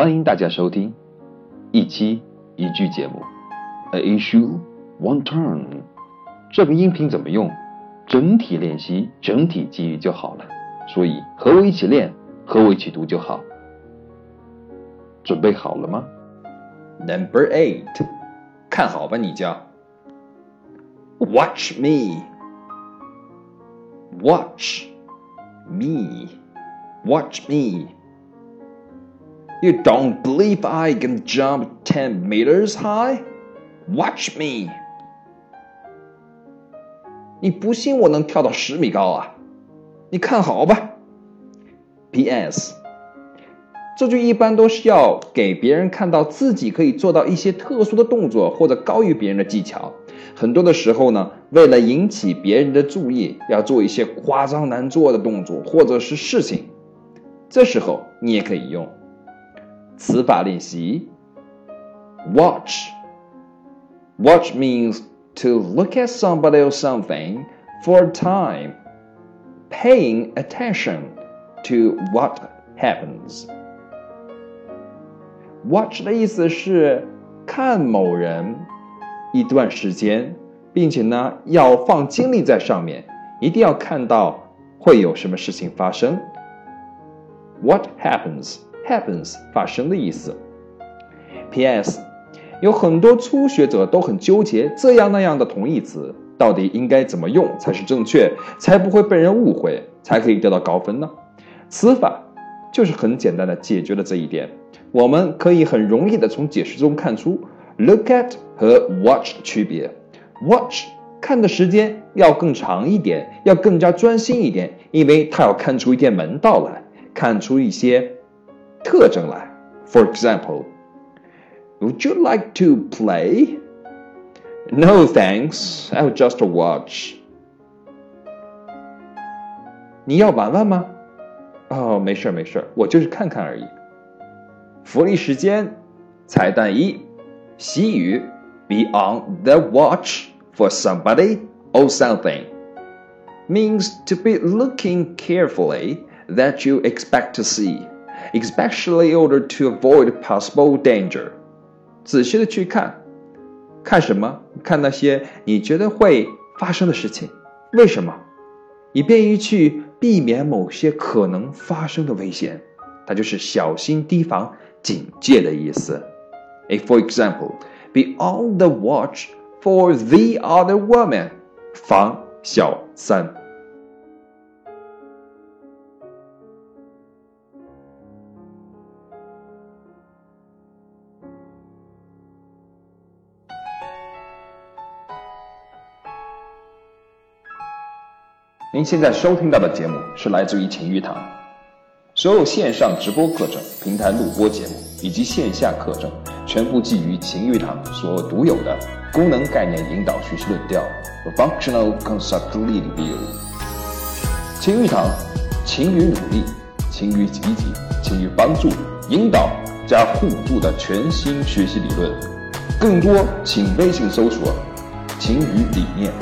欢迎大家收听一期一句节目，A issue one turn。这个音频怎么用？整体练习，整体记忆就好了。所以和我一起练，和我一起读就好。准备好了吗？Number eight，看好吧，你就。Watch me. Watch me. Watch me. You don't believe I can jump 10 meters high? Watch me. 你不信我能跳到十米高啊？你看好吧。P.S. 这句一般都是要给别人看到自己可以做到一些特殊的动作或者高于别人的技巧。很多的时候呢，为了引起别人的注意，要做一些夸张难做的动作或者是事情。这时候你也可以用词法练习。Watch. Watch means to look at somebody or something for a time, paying attention to what happens. Watch 的意思是看某人一段时间，并且呢要放精力在上面，一定要看到会有什么事情发生。What happens Happens 发生的意思。P.S. 有很多初学者都很纠结这样那样的同义词到底应该怎么用才是正确，才不会被人误会，才可以得到高分呢？词法就是很简单的解决了这一点。我们可以很容易的从解释中看出 look at 和 watch 的区别。watch 看的时间要更长一点，要更加专心一点，因为它要看出一点门道来，看出一些特征来。For example, would you like to play? No, thanks. I'll just watch. 你要玩玩吗？哦，没事没事，我就是看看而已。福利时间，彩蛋一，习语，be on the watch for somebody or something means to be looking carefully that you expect to see, Especially order to avoid possible danger. 仔细的去看，看什么？看那些你觉得会发生的事情。为什么？以便于去避免某些可能发生的危险。它就是小心提防。警戒的意思。A for example, be on the watch for the other woman，防小三。您现在收听到的节目是来自于晴雨堂。所有线上直播课程、平台录播节目以及线下课程，全部基于晴雨堂所独有的功能概念引导学习论调 （Functional Concept Review）。晴雨堂，勤于努力，勤于积极，勤于帮助、引导加互助的全新学习理论。更多请微信搜索“晴雨理念”。